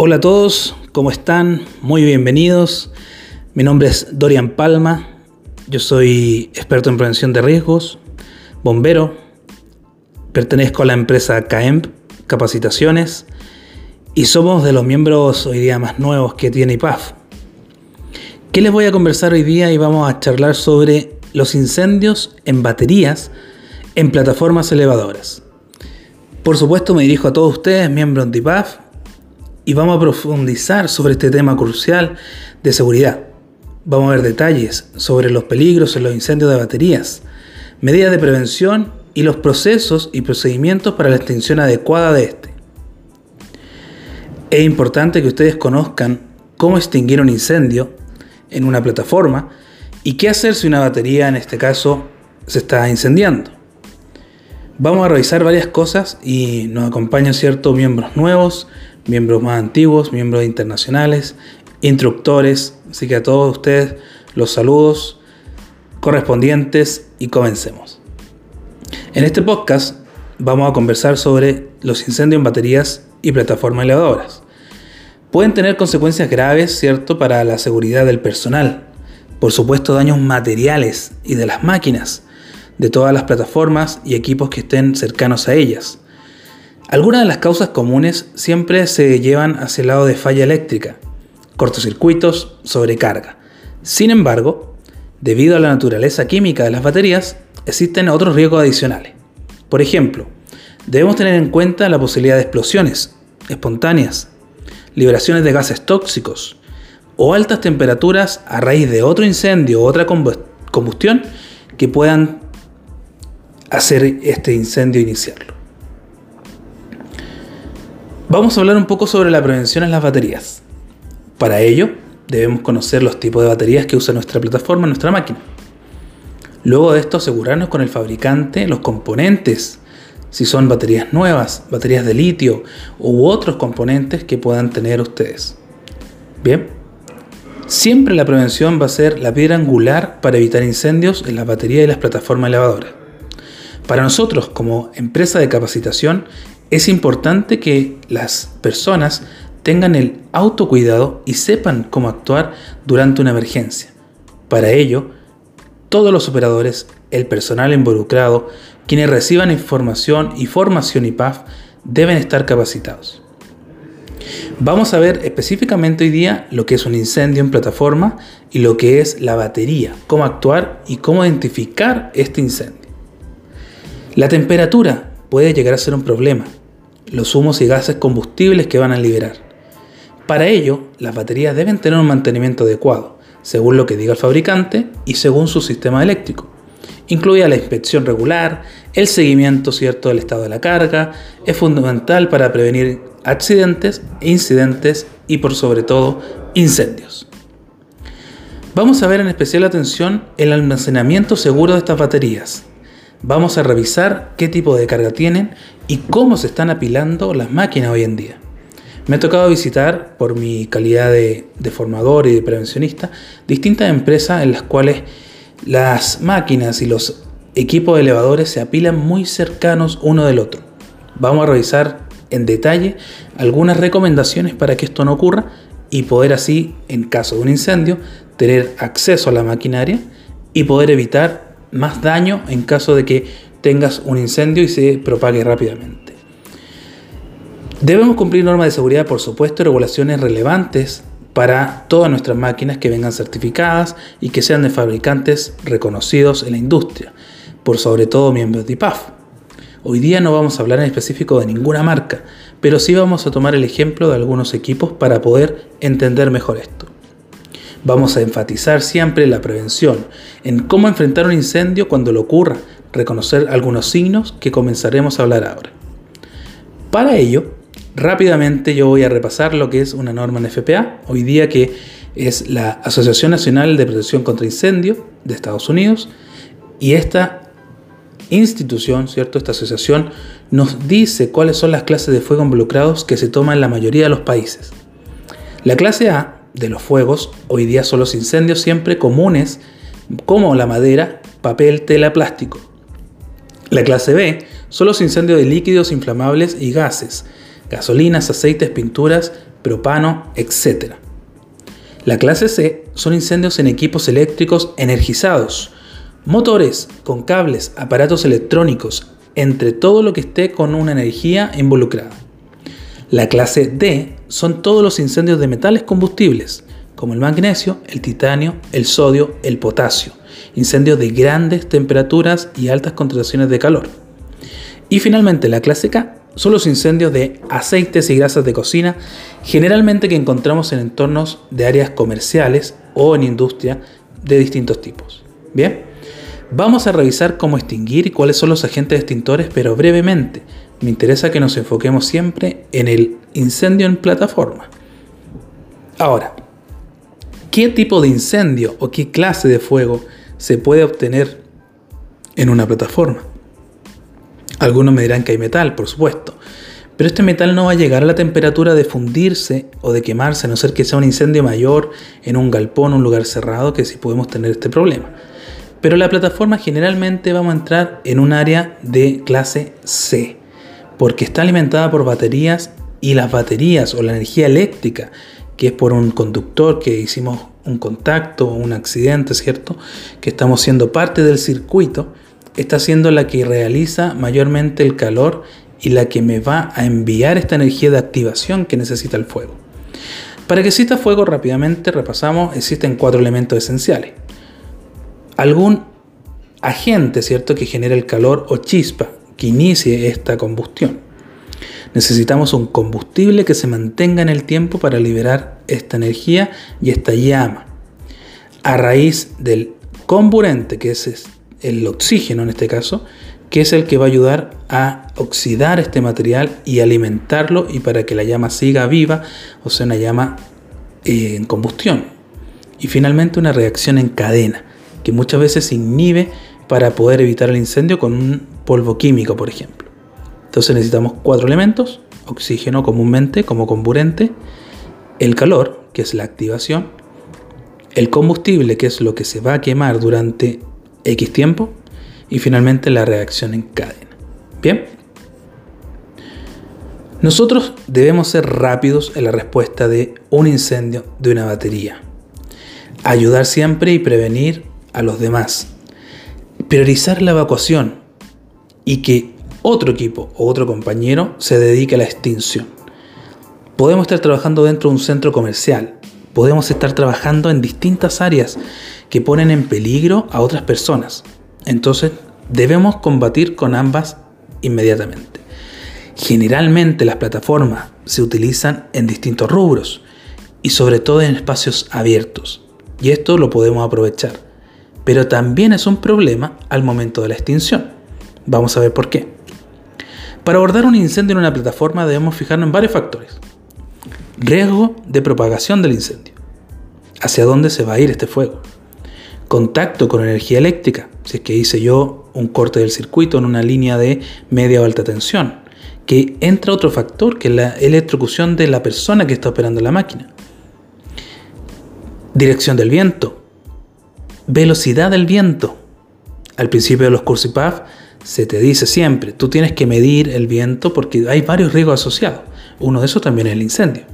Hola a todos, ¿cómo están? Muy bienvenidos. Mi nombre es Dorian Palma, yo soy experto en prevención de riesgos, bombero, pertenezco a la empresa CAEMP Capacitaciones y somos de los miembros hoy día más nuevos que tiene IPAF. ¿Qué les voy a conversar hoy día? Y vamos a charlar sobre los incendios en baterías en plataformas elevadoras. Por supuesto me dirijo a todos ustedes, miembros de IPAF, y vamos a profundizar sobre este tema crucial de seguridad. Vamos a ver detalles sobre los peligros en los incendios de baterías, medidas de prevención y los procesos y procedimientos para la extinción adecuada de este. Es importante que ustedes conozcan cómo extinguir un incendio en una plataforma y qué hacer si una batería en este caso se está incendiando. Vamos a revisar varias cosas y nos acompañan ciertos miembros nuevos, miembros más antiguos, miembros internacionales, instructores. Así que a todos ustedes los saludos correspondientes y comencemos. En este podcast vamos a conversar sobre los incendios en baterías y plataformas elevadoras. Pueden tener consecuencias graves, ¿cierto?, para la seguridad del personal. Por supuesto, daños materiales y de las máquinas, de todas las plataformas y equipos que estén cercanos a ellas. Algunas de las causas comunes siempre se llevan hacia el lado de falla eléctrica, cortocircuitos, sobrecarga. Sin embargo, debido a la naturaleza química de las baterías, existen otros riesgos adicionales. Por ejemplo, debemos tener en cuenta la posibilidad de explosiones espontáneas, liberaciones de gases tóxicos o altas temperaturas a raíz de otro incendio o otra combustión que puedan hacer este incendio iniciarlo. Vamos a hablar un poco sobre la prevención en las baterías. Para ello, debemos conocer los tipos de baterías que usa nuestra plataforma, nuestra máquina. Luego de esto, asegurarnos con el fabricante los componentes, si son baterías nuevas, baterías de litio u otros componentes que puedan tener ustedes. Bien, siempre la prevención va a ser la piedra angular para evitar incendios en las baterías y las plataformas elevadoras. Para nosotros, como empresa de capacitación, es importante que las personas tengan el autocuidado y sepan cómo actuar durante una emergencia. Para ello, todos los operadores, el personal involucrado, quienes reciban información y formación IPAF, deben estar capacitados. Vamos a ver específicamente hoy día lo que es un incendio en plataforma y lo que es la batería, cómo actuar y cómo identificar este incendio. La temperatura puede llegar a ser un problema, los humos y gases combustibles que van a liberar. Para ello, las baterías deben tener un mantenimiento adecuado, según lo que diga el fabricante y según su sistema eléctrico. Incluida la inspección regular, el seguimiento cierto del estado de la carga, es fundamental para prevenir accidentes, incidentes y por sobre todo incendios. Vamos a ver en especial atención el almacenamiento seguro de estas baterías, vamos a revisar qué tipo de carga tienen y cómo se están apilando las máquinas hoy en día. Me ha tocado visitar, por mi calidad de, formador y de prevencionista, distintas empresas en las cuales las máquinas y los equipos de elevadores se apilan muy cercanos uno del otro. Vamos a revisar en detalle algunas recomendaciones para que esto no ocurra y poder así, en caso de un incendio, tener acceso a la maquinaria y poder evitar más daño en caso de que tengas un incendio y se propague rápidamente. Debemos cumplir normas de seguridad, por supuesto, y regulaciones relevantes para todas nuestras máquinas que vengan certificadas y que sean de fabricantes reconocidos en la industria, por sobre todo miembros de IPAF. Hoy día no vamos a hablar en específico de ninguna marca, pero sí vamos a tomar el ejemplo de algunos equipos para poder entender mejor esto. Vamos a enfatizar siempre la prevención, en cómo enfrentar un incendio cuando lo ocurra, reconocer algunos signos que comenzaremos a hablar ahora. Para ello, rápidamente yo voy a repasar lo que es una norma en FPA, hoy día que es la Asociación Nacional de Protección contra Incendio de Estados Unidos, y esta institución, ¿cierto? Esta asociación nos dice cuáles son las clases de fuego involucrados que se toman en la mayoría de los países. La clase A de los fuegos hoy día son los incendios siempre comunes como la madera, papel, tela, plástico. La clase B son los incendios de líquidos inflamables y gases, gasolinas, aceites, pinturas, propano, etc. La clase C son incendios en equipos eléctricos energizados, motores con cables, aparatos electrónicos, entre todo lo que esté con una energía involucrada. La clase D son todos los incendios de metales combustibles, como el magnesio, el titanio, el sodio, el potasio, incendios de grandes temperaturas y altas concentraciones de calor. Y finalmente la K son los incendios de aceites y grasas de cocina, generalmente que encontramos en entornos de áreas comerciales o en industria de distintos tipos. Bien, vamos a revisar cómo extinguir y cuáles son los agentes extintores, pero brevemente. Me interesa que nos enfoquemos siempre en el incendio en plataforma. Ahora, ¿qué tipo de incendio o qué clase de fuego se puede obtener en una plataforma? Algunos me dirán que hay metal, por supuesto, pero este metal no va a llegar a la temperatura de fundirse o de quemarse, a no ser que sea un incendio mayor en un galpón, un lugar cerrado, que sí podemos tener este problema. Pero la plataforma generalmente vamos a entrar en un área de clase C, porque está alimentada por baterías y las baterías o la energía eléctrica, que es por un conductor que hicimos un contacto o un accidente, ¿cierto? Que estamos siendo parte del circuito, está siendo la que realiza mayormente el calor y la que me va a enviar esta energía de activación que necesita el fuego. Para que exista fuego rápidamente repasamos, existen cuatro elementos esenciales. Algún agente, ¿cierto?, que genere el calor o chispa que inicie esta combustión. Necesitamos un combustible que se mantenga en el tiempo para liberar esta energía y esta llama. A raíz del comburente, que es el oxígeno en este caso, que es el que va a ayudar a oxidar este material y alimentarlo y para que la llama siga viva, o sea, una llama eh, en combustión. Y finalmente una reacción en cadena, que muchas veces se inhibe para poder evitar el incendio con un polvo químico, por ejemplo. Entonces necesitamos cuatro elementos, oxígeno comúnmente como comburente, el calor, que es la activación, el combustible, que es lo que se va a quemar durante X tiempo y finalmente la reacción en cadena. Bien. Nosotros debemos ser rápidos en la respuesta de un incendio de una batería. Ayudar siempre y prevenir a los demás. Priorizar la evacuación y que otro equipo o otro compañero se dedique a la extinción. Podemos estar trabajando dentro de un centro comercial. Podemos estar trabajando en distintas áreas que ponen en peligro a otras personas. Entonces debemos combatir con ambas inmediatamente. Generalmente las plataformas se utilizan en distintos rubros y sobre todo en espacios abiertos. Y esto lo podemos aprovechar. Pero también es un problema al momento de la extinción. Vamos a ver por qué. Para abordar un incendio en una plataforma debemos fijarnos en varios factores. Riesgo de propagación del incendio. ¿Hacia dónde se va a ir este fuego? contacto con energía eléctrica, si es que hice yo un corte del circuito en una línea de media o alta tensión, que entra otro factor que es la electrocución de la persona que está operando la máquina. Dirección del viento, velocidad del viento. Al principio de los cursos se te dice siempre, tú tienes que medir el viento porque hay varios riesgos asociados. Uno de esos también es el incendio.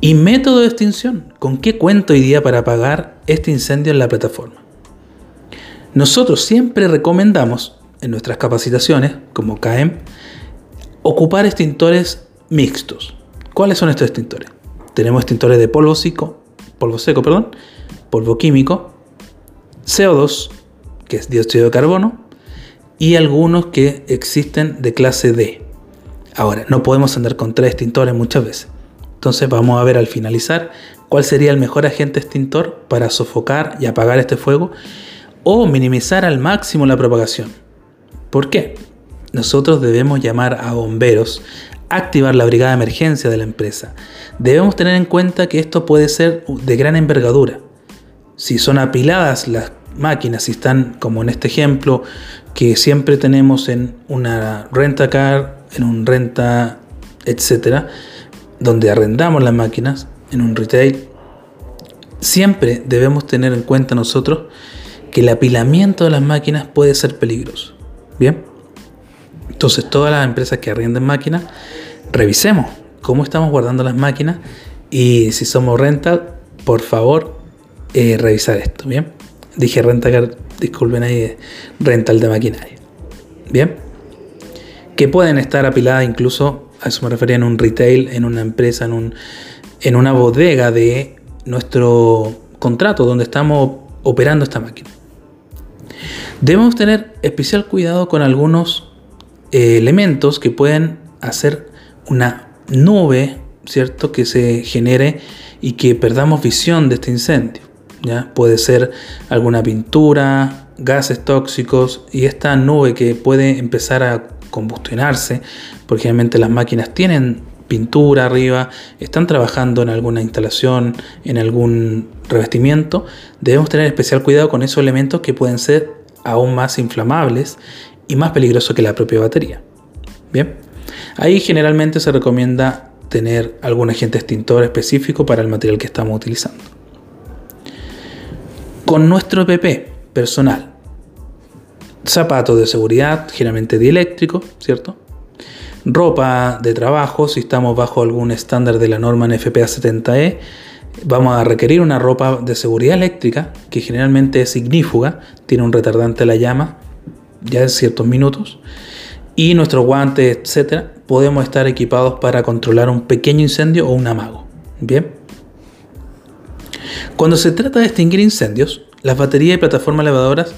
Y método de extinción. ¿Con qué cuento hoy día para apagar este incendio en la plataforma? Nosotros siempre recomendamos en nuestras capacitaciones, como CAEM, ocupar extintores mixtos. ¿Cuáles son estos extintores? Tenemos extintores de polvo seco, polvo seco, perdón, polvo químico, CO2, que es dióxido de carbono, y algunos que existen de clase D. Ahora, no podemos andar con tres extintores muchas veces. Entonces vamos a ver al finalizar cuál sería el mejor agente extintor para sofocar y apagar este fuego o minimizar al máximo la propagación. ¿Por qué? Nosotros debemos llamar a bomberos, activar la brigada de emergencia de la empresa. Debemos tener en cuenta que esto puede ser de gran envergadura. Si son apiladas las máquinas, si están como en este ejemplo que siempre tenemos en una renta car, en un renta, etcétera, donde arrendamos las máquinas, en un retail, siempre debemos tener en cuenta nosotros que el apilamiento de las máquinas puede ser peligroso. Bien, entonces todas las empresas que arrienden máquinas, revisemos cómo estamos guardando las máquinas y si somos rental, por favor, eh, revisar esto, ¿bien? Dije rental, disculpen ahí, rental de maquinaria. ¿Bien? Que pueden estar apiladas incluso, a eso me refería, en un retail, en una empresa, en, un, en una bodega de nuestro contrato donde estamos operando esta máquina. Debemos tener especial cuidado con algunos eh, elementos que pueden hacer una nube, ¿cierto? Que se genere y que perdamos visión de este incendio. ¿Ya? Puede ser alguna pintura, gases tóxicos y esta nube que puede empezar a combustionarse, porque generalmente las máquinas tienen pintura arriba, están trabajando en alguna instalación, en algún revestimiento, debemos tener especial cuidado con esos elementos que pueden ser aún más inflamables y más peligrosos que la propia batería. Bien, ahí generalmente se recomienda tener algún agente extintor específico para el material que estamos utilizando. Con nuestro EPP personal, zapatos de seguridad, generalmente dieléctrico, ¿cierto? Ropa de trabajo, si estamos bajo algún estándar de la norma NFPA 70E, vamos a requerir una ropa de seguridad eléctrica, que generalmente es ignífuga, tiene un retardante de la llama, ya en ciertos minutos, y nuestros guantes, etcétera, podemos estar equipados para controlar un pequeño incendio o un amago. Bien. Cuando se trata de extinguir incendios, las baterías y plataformas elevadoras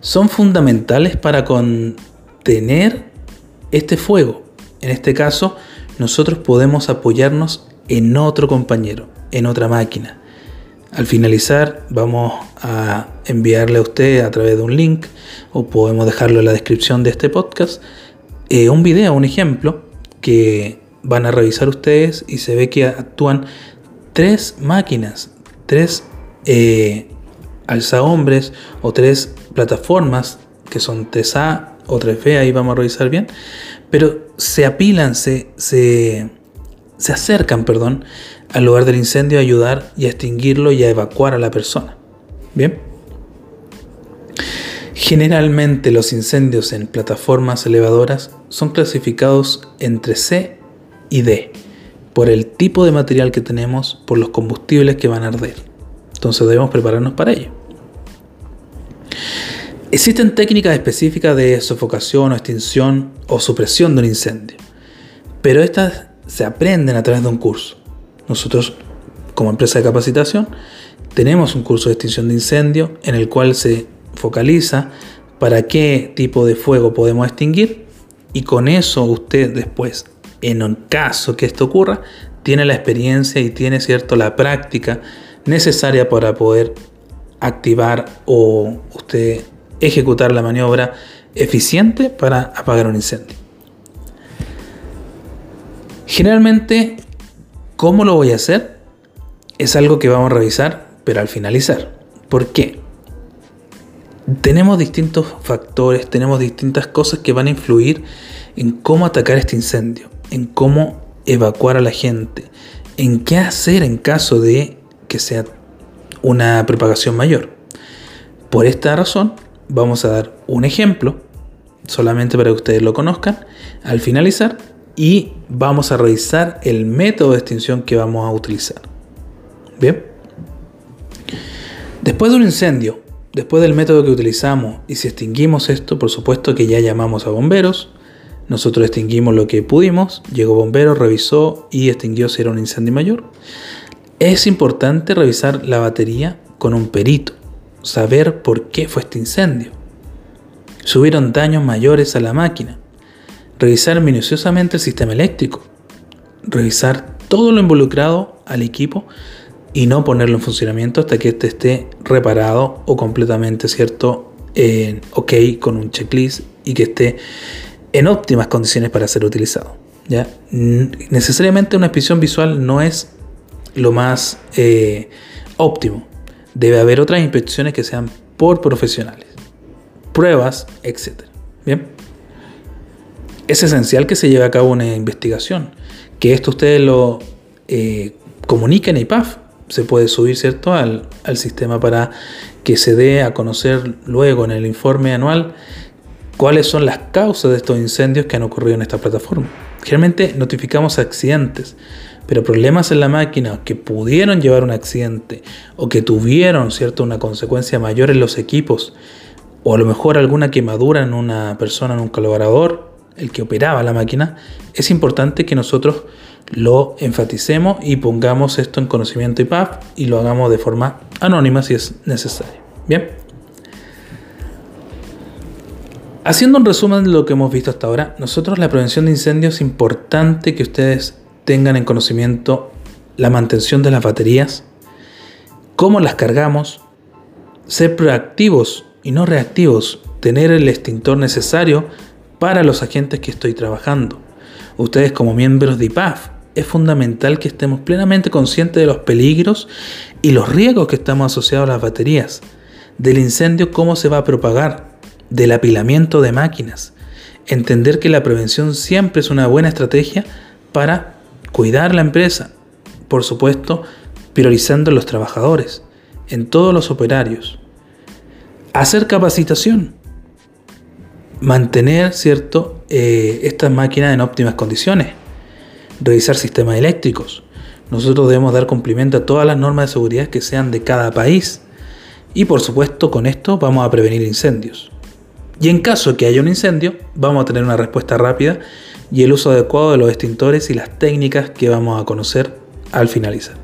son fundamentales para contener este fuego. En este caso, nosotros podemos apoyarnos en otro compañero, en otra máquina. Al finalizar vamos a enviarle a usted a través de un link o podemos dejarlo en la descripción de este podcast eh, un video, un ejemplo que van a revisar ustedes y se ve que actúan tres máquinas, tres eh, alzahombres o tres plataformas que son 3A o 3B, ahí vamos a revisar bien, pero se apilan, se, se, se acercan, perdón, al lugar del incendio a ayudar y a extinguirlo y a evacuar a la persona. Bien. Generalmente los incendios en plataformas elevadoras son clasificados entre C y D, por el tipo de material que tenemos, por los combustibles que van a arder. Entonces debemos prepararnos para ello. Existen técnicas específicas de sofocación o extinción o supresión de un incendio, pero estas se aprenden a través de un curso. Nosotros, como empresa de capacitación, tenemos un curso de extinción de incendio en el cual se focaliza para qué tipo de fuego podemos extinguir y con eso usted después, en un caso que esto ocurra, tiene la experiencia y tiene cierto la práctica necesaria para poder activar o usted ejecutar la maniobra eficiente para apagar un incendio. Generalmente, ¿cómo lo voy a hacer? Es algo que vamos a revisar, pero al finalizar. ¿Por qué? Tenemos distintos factores, tenemos distintas cosas que van a influir en cómo atacar este incendio, en cómo evacuar a la gente, en qué hacer en caso de que sea una propagación mayor. Por esta razón, vamos a dar un ejemplo, solamente para que ustedes lo conozcan, al finalizar, y vamos a revisar el método de extinción que vamos a utilizar. Bien. Después de un incendio, después del método que utilizamos, y si extinguimos esto, por supuesto que ya llamamos a bomberos, nosotros extinguimos lo que pudimos, llegó bombero, revisó y extinguió si era un incendio mayor. Es importante revisar la batería con un perito saber por qué fue este incendio. Si hubieron daños mayores a la máquina. Revisar minuciosamente el sistema eléctrico. Revisar todo lo involucrado al equipo y no ponerlo en funcionamiento hasta que este esté reparado o completamente cierto, en ok con un checklist y que esté en óptimas condiciones para ser utilizado. ¿ya? Necesariamente una inspección visual no es lo más eh, óptimo debe haber otras inspecciones que sean por profesionales, pruebas, etc. Bien. Es esencial que se lleve a cabo una investigación, que esto ustedes lo eh, comuniquen a IPAF. Se puede subir, ¿cierto?, al, al sistema para que se dé a conocer luego en el informe anual cuáles son las causas de estos incendios que han ocurrido en esta plataforma. Generalmente notificamos accidentes, pero problemas en la máquina que pudieron llevar un accidente o que tuvieron ¿cierto? una consecuencia mayor en los equipos o a lo mejor alguna quemadura en una persona, en un colaborador, el que operaba la máquina, es importante que nosotros lo enfaticemos y pongamos esto en conocimiento IPAP y lo hagamos de forma anónima si es necesario. Bien. Haciendo un resumen de lo que hemos visto hasta ahora, nosotros la prevención de incendios es importante que ustedes tengan en conocimiento la mantención de las baterías, cómo las cargamos, ser proactivos y no reactivos, tener el extintor necesario para los agentes que estoy trabajando. Ustedes como miembros de IPAF, es fundamental que estemos plenamente conscientes de los peligros y los riesgos que estamos asociados a las baterías, del incendio, cómo se va a propagar, del apilamiento de máquinas. Entender que la prevención siempre es una buena estrategia para cuidar la empresa, por supuesto, priorizando a los trabajadores, en todos los operarios. Hacer capacitación, mantener, ¿cierto?, eh, estas máquinas en óptimas condiciones, revisar sistemas eléctricos. Nosotros debemos dar cumplimiento a todas las normas de seguridad que sean de cada país. Y por supuesto, con esto vamos a prevenir incendios. Y en caso que haya un incendio, vamos a tener una respuesta rápida y el uso adecuado de los extintores y las técnicas que vamos a conocer al finalizar.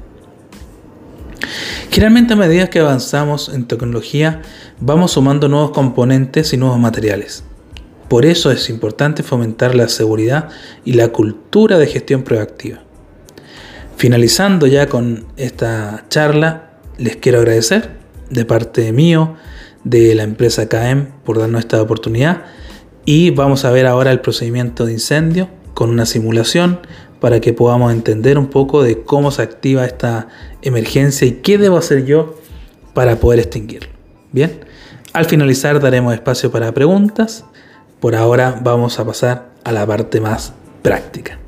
Generalmente a medida que avanzamos en tecnología, vamos sumando nuevos componentes y nuevos materiales. Por eso es importante fomentar la seguridad y la cultura de gestión proactiva. Finalizando ya con esta charla, les quiero agradecer de parte mío, de la empresa KM, por darnos esta oportunidad. Y vamos a ver ahora el procedimiento de incendio con una simulación para que podamos entender un poco de cómo se activa esta emergencia y qué debo hacer yo para poder extinguirlo. Bien, al finalizar daremos espacio para preguntas por ahora vamos a pasar a la parte más práctica.